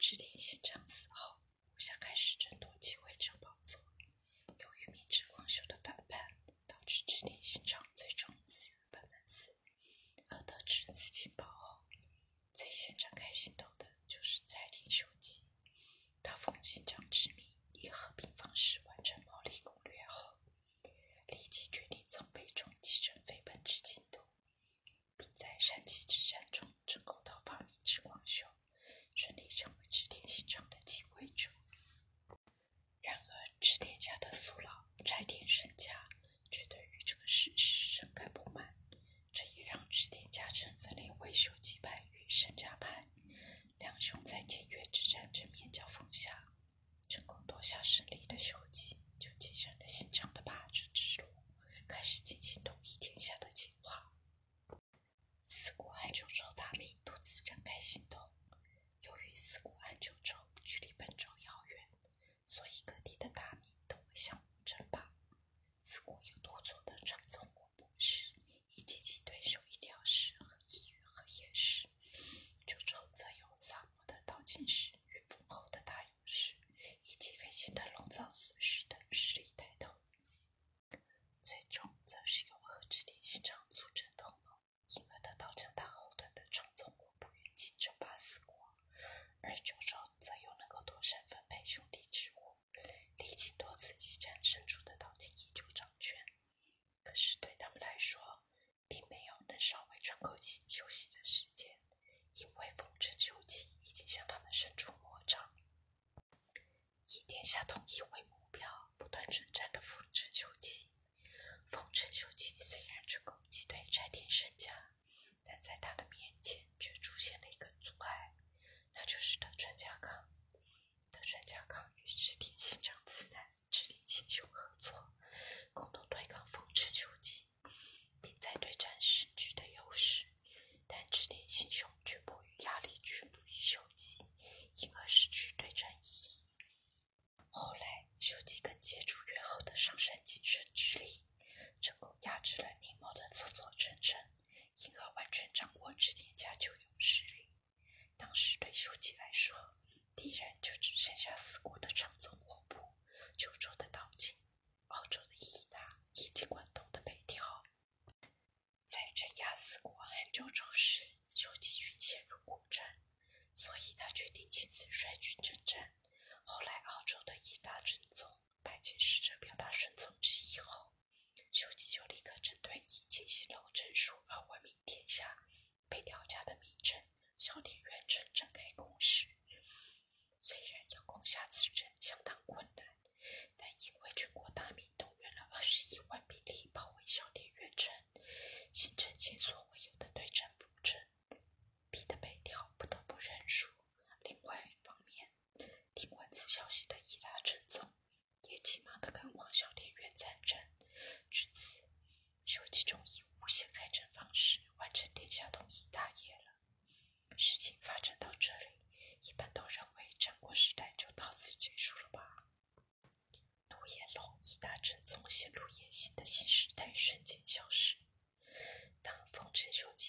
制定新章嗣后，我想开始争夺机会城堡。摘天神家却对于这个事实深感不满，这也让赤天家臣分裂为修吉派与神家派。两兄在检阅之战正面交锋下，成功夺下胜利的修吉，就继承了新掌的霸主之路，开始进行统一天下的计划。四国爱酒州大名独自展开行动，由于四国爱酒州距离本州遥远，所以各地。争霸，自古有多错的长痛。vultures. 显露野心的新时代瞬间消失。当风尘休。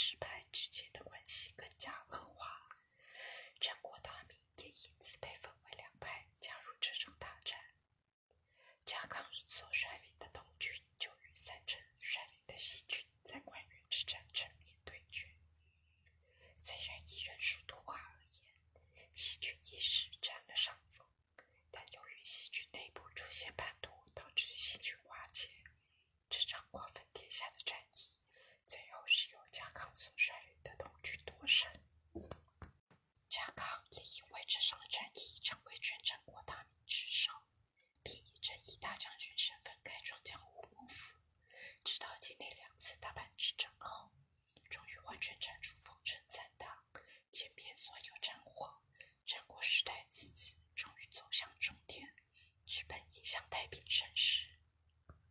支派之间的关系更加恶化。战国大名也因此被分为两派，加入这场大战。甲康所率领的东军就与三成率领的西军在关原之战正面对决。虽然以人数多寡而言，西军一时占了上风，但由于西军内部出现叛。这场战役成为全战国大名之首，并以正义大将军身份开创江湖幕府，直到经历两次大阪之争后，终于完全战胜。